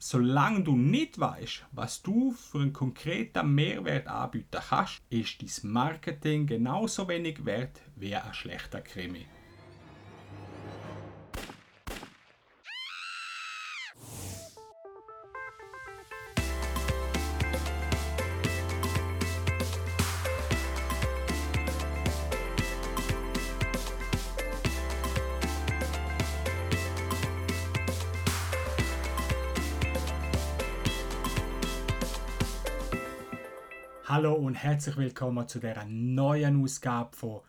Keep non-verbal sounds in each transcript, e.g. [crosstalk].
Solange du nicht weißt, was du für einen konkreten Mehrwert anbieten kannst, ist dein Marketing genauso wenig wert wie ein schlechter Krimi. Hallo und herzlich willkommen zu der neuen Ausgabe von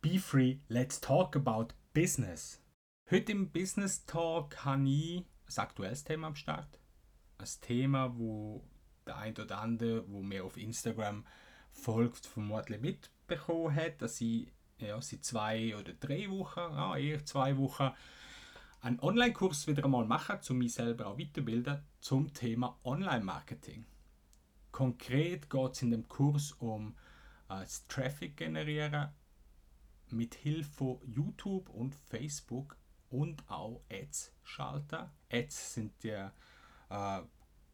Be Free, Let's Talk About Business. Heute im Business Talk habe ich ein aktuelles Thema am Start. Ein Thema, wo der ein oder andere, wo mir auf Instagram folgt, vermutlich mitbekommen hat, dass ich ja, seit zwei oder drei Wochen, ja, eher zwei Wochen, einen Online-Kurs wieder einmal mache, um mich selber auch weiterbilden zum Thema Online-Marketing. Konkret geht es in dem Kurs um äh, das Traffic generieren mit Hilfe von YouTube und Facebook und auch Ads schalten. Ads sind die äh,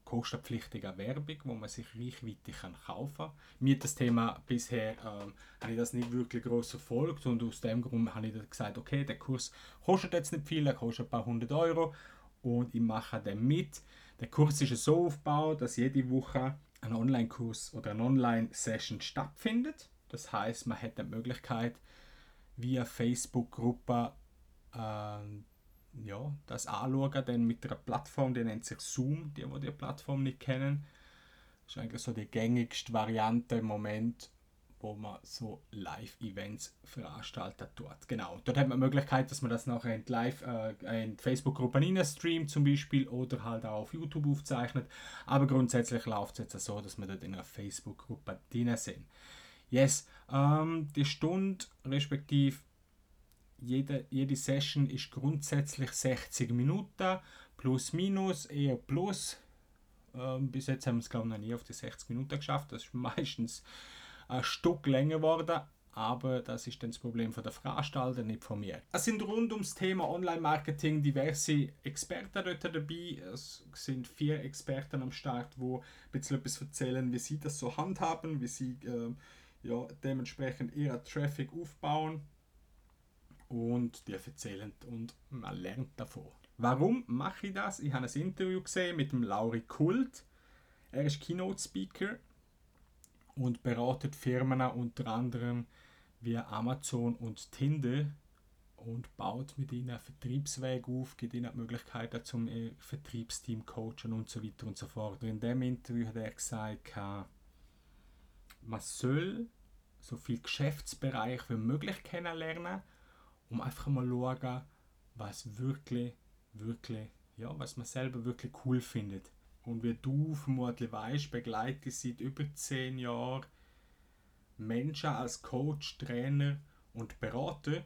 kostenpflichtige Werbung, wo man sich Reichweite kann kaufen kann. Mir das Thema bisher ähm, habe ich das nicht wirklich groß verfolgt und aus dem Grund habe ich gesagt, okay, der Kurs kostet jetzt nicht viel, er kostet ein paar hundert Euro und ich mache den mit. Der Kurs ist so aufgebaut, dass jede Woche ein Online-Kurs oder eine Online-Session stattfindet. Das heißt, man hat die Möglichkeit, via Facebook-Gruppe äh, ja, das anschauen, dann mit einer Plattform, die nennt sich Zoom, die, die die Plattform nicht kennen. Das ist eigentlich so die gängigste Variante im Moment, wo man so Live-Events veranstaltet dort. Genau. Dort hat man die Möglichkeit, dass man das nachher in Live äh, in Facebook-Gruppen streamt zum Beispiel oder halt auch auf YouTube aufzeichnet. Aber grundsätzlich läuft es jetzt so, dass wir dort in einer Facebook-Gruppe drin sind. Yes, ähm, die Stunde respektive jede, jede Session ist grundsätzlich 60 Minuten plus minus eher plus. Ähm, bis jetzt haben wir es glaube ich noch nie auf die 60 Minuten geschafft. Das ist [laughs] meistens ein Stück länger geworden, aber das ist dann das Problem von der Veranstalter, nicht von mir. Es sind rund ums Thema Online-Marketing diverse Experten dort dabei. Es sind vier Experten am Start, die ein bisschen etwas erzählen, wie sie das so handhaben, wie sie äh, ja, dementsprechend ihren Traffic aufbauen und die erzählen und man lernt davon. Warum mache ich das? Ich habe ein Interview gesehen mit dem Lauri Kult. Er ist Keynote Speaker und beratet Firmen unter anderem wie Amazon und Tinder und baut mit ihnen einen Vertriebsweg auf, gibt ihnen die Möglichkeit zum Vertriebsteam coachen und so weiter und so fort. In dem Interview hat er gesagt, man soll so viel Geschäftsbereich wie möglich kennenlernen, um einfach mal zu schauen, was wirklich, wirklich, ja, was man selber wirklich cool findet. Und wie du vermutlich weißt, begleite ich seit über zehn Jahren Menschen als Coach, Trainer und Berater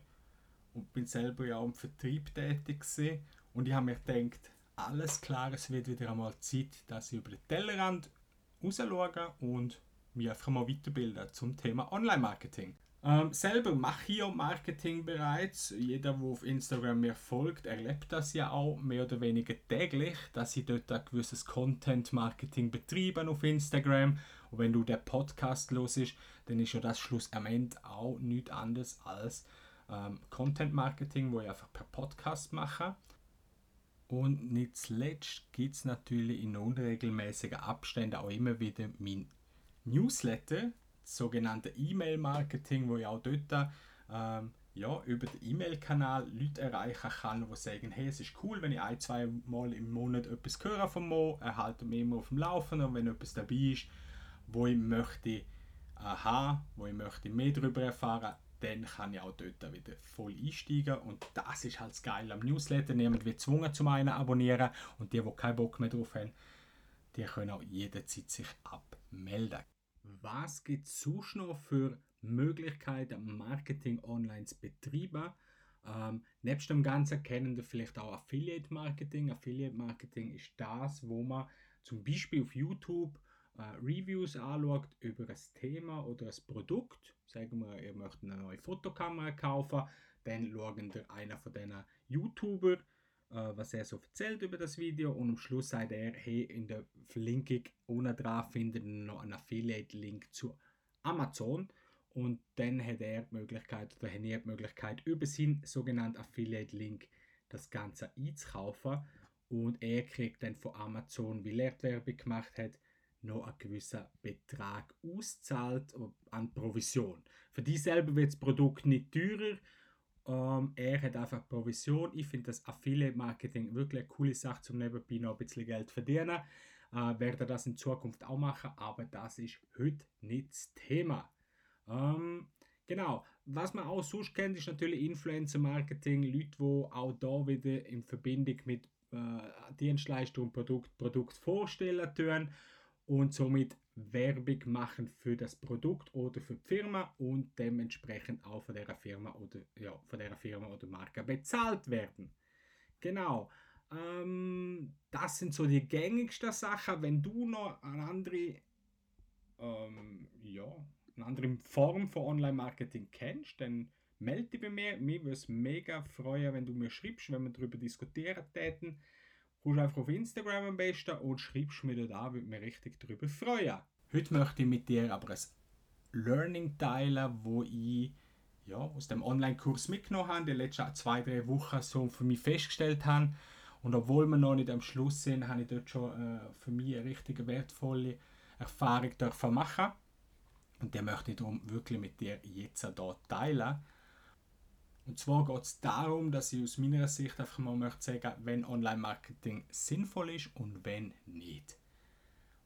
und bin selber ja auch im Vertrieb tätig gewesen. und ich habe mir gedacht, alles klar, es wird wieder einmal Zeit, dass ich über den Tellerrand raus und mich einfach mal weiterbilden zum Thema Online-Marketing. Ähm, selber mache ich ja Marketing bereits. Jeder, der auf Instagram mir folgt, erlebt das ja auch mehr oder weniger täglich, dass ich dort ein gewisses Content-Marketing betreibe auf Instagram. Und wenn du den Podcast los ist, dann ist ja das Schluss am Ende auch nichts anderes als ähm, Content-Marketing, wo ich einfach per Podcast mache. Und nicht zuletzt gibt es natürlich in unregelmäßigen Abständen auch immer wieder mein Newsletter, sogenannte E-Mail-Marketing, wo ich auch dort ähm, ja, über den E-Mail-Kanal Leute erreichen kann, die sagen, hey, es ist cool, wenn ich ein, zwei Mal im Monat etwas höre von Mo, erhalte mich immer auf dem Laufen und wenn etwas dabei ist, wo ich möchte äh, haben, wo ich möchte mehr darüber erfahren, dann kann ich auch dort wieder voll einsteigen und das ist halt das Geile am Newsletter. Niemand wird gezwungen zum einen abonnieren und die, die keinen Bock mehr drauf haben, die können auch jederzeit sich abmelden. Was gibt es sonst noch für Möglichkeiten, Marketing online zu betreiben? Ähm, nebst dem Ganzen kennen wir vielleicht auch Affiliate Marketing. Affiliate Marketing ist das, wo man zum Beispiel auf YouTube äh, Reviews anschaut über ein Thema oder ein Produkt. Sagen wir, ihr möchtet eine neue Fotokamera kaufen, dann schauen ihr einer von diesen YouTuber was er so erzählt über das Video und am Schluss sagt er, hey, in der Verlinkung unten dran findet ihr noch einen Affiliate-Link zu Amazon und dann hat er die Möglichkeit oder hat er die Möglichkeit über seinen sogenannten Affiliate-Link das Ganze einzukaufen und er kriegt dann von Amazon, weil er die Werbung gemacht hat, noch einen gewissen Betrag auszahlt an Provision. Für die selber wird das Produkt nicht teurer. Ähm, er hat einfach Provision. Ich finde das Affiliate Marketing wirklich eine coole Sache, zum nebenbei noch ein bisschen Geld verdienen. Äh, werde das in Zukunft auch machen, aber das ist heute nicht das Thema. Ähm, genau, was man auch sonst kennt, ist natürlich Influencer Marketing. Leute, die auch da wieder in Verbindung mit äh, Dienstleistung und Produkt, Produkt vorstellen tun und somit Werbung machen für das Produkt oder für die Firma und dementsprechend auch von der Firma oder ja, von der Firma oder Marke bezahlt werden. Genau. Ähm, das sind so die gängigsten Sachen. Wenn du noch eine andere, ähm, ja, eine andere Form von Online-Marketing kennst, dann melde dich bei mir. Mir würde es mega freuen, wenn du mir schreibst, wenn wir darüber diskutieren täten. Kommst einfach auf Instagram am besten und schreibst mir dort an, würde mich richtig darüber freuen. Heute möchte ich mit dir aber ein Learning teilen, wo ich ja, aus dem Online-Kurs mitgenommen habe, die letzten zwei, drei Wochen so für mich festgestellt habe. Und obwohl wir noch nicht am Schluss sind, habe ich dort schon äh, für mich eine richtig wertvolle Erfahrung machen. Und die möchte ich darum wirklich mit dir jetzt hier teilen. Und zwar geht es darum, dass ich aus meiner Sicht einfach mal möchte sagen, wenn Online-Marketing sinnvoll ist und wenn nicht.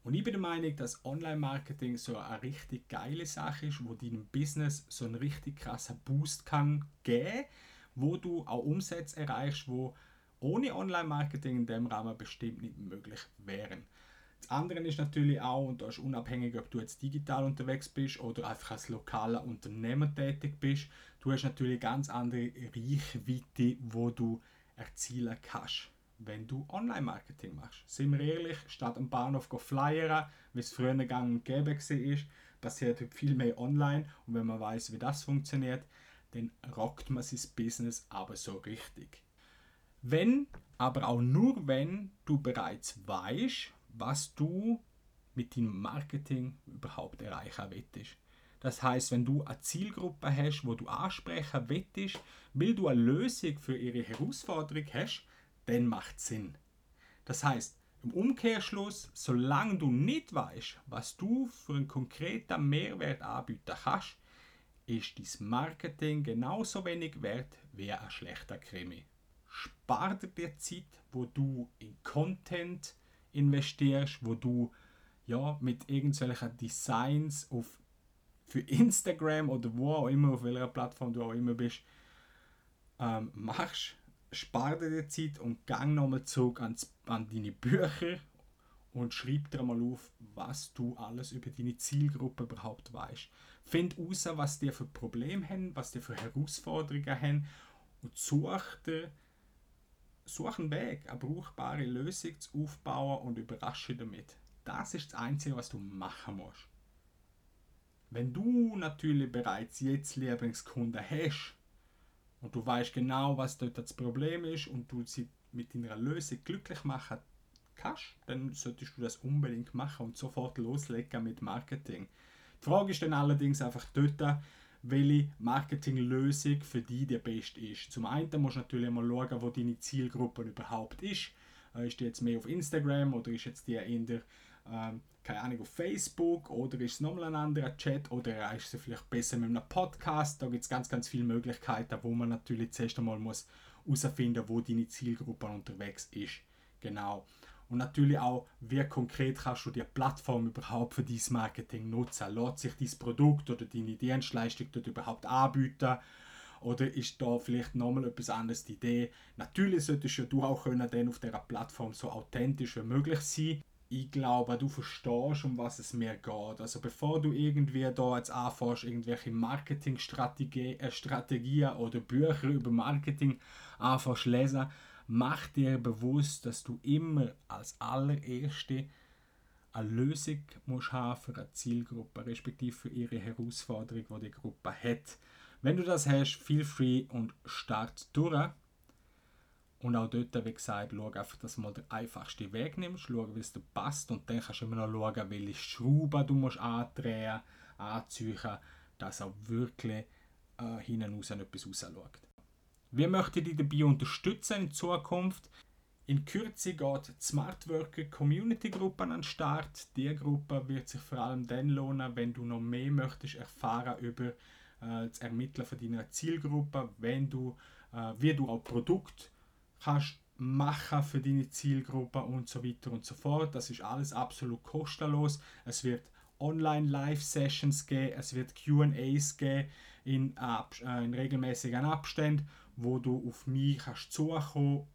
Und ich bin der Meinung, dass Online-Marketing so eine richtig geile Sache ist, wo deinem Business so einen richtig krassen Boost kann geben, wo du auch Umsätze erreichst, wo ohne Online-Marketing in dem Rahmen bestimmt nicht möglich wären. Das andere ist natürlich auch, und da ist unabhängig, ob du jetzt digital unterwegs bist oder einfach als lokaler Unternehmer tätig bist, du hast natürlich ganz andere Reichweite, wo du erzielen kannst, wenn du Online-Marketing machst. Sind wir ehrlich, statt am Bahnhof zu flyern, wie es früher gang und gäbe war, passiert heute viel mehr online und wenn man weiß, wie das funktioniert, dann rockt man sein Business aber so richtig. Wenn, aber auch nur wenn du bereits weißt, was du mit deinem Marketing überhaupt erreichen willst. Das heißt, wenn du eine Zielgruppe hast, wo du ansprechen willst, weil du eine Lösung für ihre Herausforderung hast, dann macht es Sinn. Das heißt, im Umkehrschluss, solange du nicht weißt, was du für einen konkreten Mehrwert anbieten kannst, ist dein Marketing genauso wenig wert wie ein schlechter Krimi. Spar dir Zeit, wo du in Content investierst, wo du ja, mit irgendwelchen Designs auf, für Instagram oder wo auch immer, auf welcher Plattform du auch immer bist, ähm, machst, spar dir die Zeit und gang nochmal zurück ans, an deine Bücher und schreib dir mal auf, was du alles über deine Zielgruppe überhaupt weißt. Find heraus, was die für Probleme haben, was die für Herausforderungen haben und such dir Such einen Weg, eine brauchbare Lösung zu aufbauen und überrasche damit. Das ist das Einzige, was du machen musst. Wenn du natürlich bereits jetzt Lieblingskunden hast und du weißt genau, was dort das Problem ist und du sie mit deiner Lösung glücklich machen kannst, dann solltest du das unbedingt machen und sofort loslegen mit Marketing. Die Frage ist dann allerdings einfach dort, welche Marketinglösung für dich die beste ist. Zum einen musst du natürlich mal schauen, wo deine Zielgruppe überhaupt ist. Äh, ist die jetzt mehr auf Instagram oder ist jetzt die in der, ähm, keine Ahnung, auf Facebook oder ist es nochmal ein anderer Chat oder erreichst du vielleicht besser mit einem Podcast? Da gibt es ganz, ganz viele Möglichkeiten, wo man natürlich zuerst einmal muss herausfinden wo deine Zielgruppe unterwegs ist. Genau. Und natürlich auch, wie konkret kannst du die Plattform überhaupt für dein Marketing nutzen? Lässt sich dein Produkt oder deine Dienstleistung dort überhaupt anbieten? Oder ist da vielleicht nochmal etwas anderes die Idee? Natürlich solltest ja du auch können dann auf dieser Plattform so authentisch wie möglich sein. Ich glaube, du verstehst, um was es mir geht. Also bevor du irgendwie da jetzt anfängst, irgendwelche Marketingstrategien äh, oder Bücher über Marketing anfängst lesen, mach dir bewusst, dass du immer als allererste eine Lösung musst haben für eine Zielgruppe, respektive für ihre Herausforderung, die die Gruppe hat. Wenn du das hast, feel free und start durch. Und auch dort, wie gesagt, schau einfach, dass du mal den einfachsten Weg nimmst, schau, wie es dir passt und dann kannst du immer noch schauen, welche Schrauben du musst andrehen, anziehen, dass auch wirklich äh, hinten raus etwas rausschaut. Wir möchten dich dabei unterstützen in Zukunft. In Kürze geht die Smart Worker Community Gruppe an den Start. Diese Gruppe wird sich vor allem dann lohnen, wenn du noch mehr möchtest erfahren über äh, das Ermitteln von deiner Zielgruppe, wenn du, äh, wie du auch Produkt kannst machen für deine Zielgruppe und so weiter und so fort. Das ist alles absolut kostenlos. Es wird Online-Live-Sessions geben, es wird QAs geben in, äh, in regelmäßigen Abständen, wo du auf mich kannst zukommen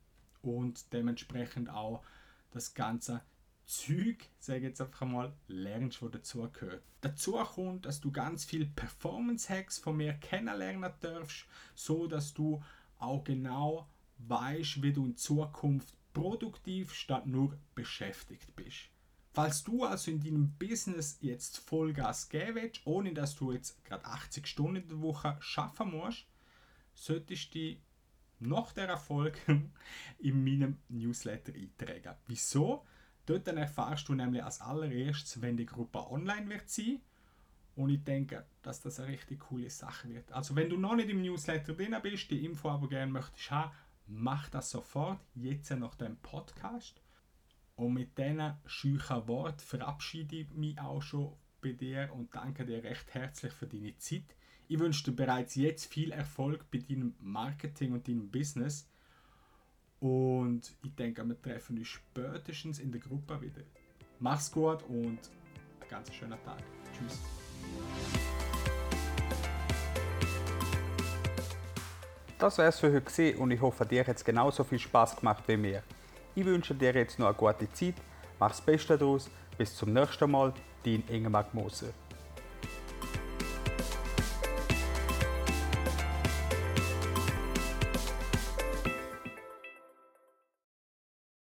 und dementsprechend auch das ganze Zeug, sage ich jetzt einfach mal, lernst, was dazugehört. Dazu kommt, dass du ganz viel Performance-Hacks von mir kennenlernen darfst, so dass du auch genau weißt, wie du in Zukunft produktiv statt nur beschäftigt bist. Falls du also in deinem Business jetzt Vollgas geben willst, ohne dass du jetzt gerade 80 Stunden in der Woche schaffen musst, solltest du dich nach der Erfolg [laughs] in meinem Newsletter eintragen. Wieso? Dort dann erfahrst du nämlich als allererstes, wenn die Gruppe online wird sein. Und ich denke, dass das eine richtig coole Sache wird. Also wenn du noch nicht im Newsletter drin bist, die Info aber gerne möchtest haben, mach das sofort, jetzt nach dem Podcast. Und mit diesen scheuchen Worten verabschiede ich mich auch schon bei dir und danke dir recht herzlich für deine Zeit. Ich wünsche dir bereits jetzt viel Erfolg bei deinem Marketing und deinem Business. Und ich denke, wir treffen uns spätestens in der Gruppe wieder. Mach's gut und einen ganz schönen Tag. Tschüss. Das wär's für heute und ich hoffe, dir hat es genauso viel Spaß gemacht wie mir. Ich wünsche dir jetzt noch eine gute Zeit, mach's Beste daraus, bis zum nächsten Mal, dein Ingemar Moser.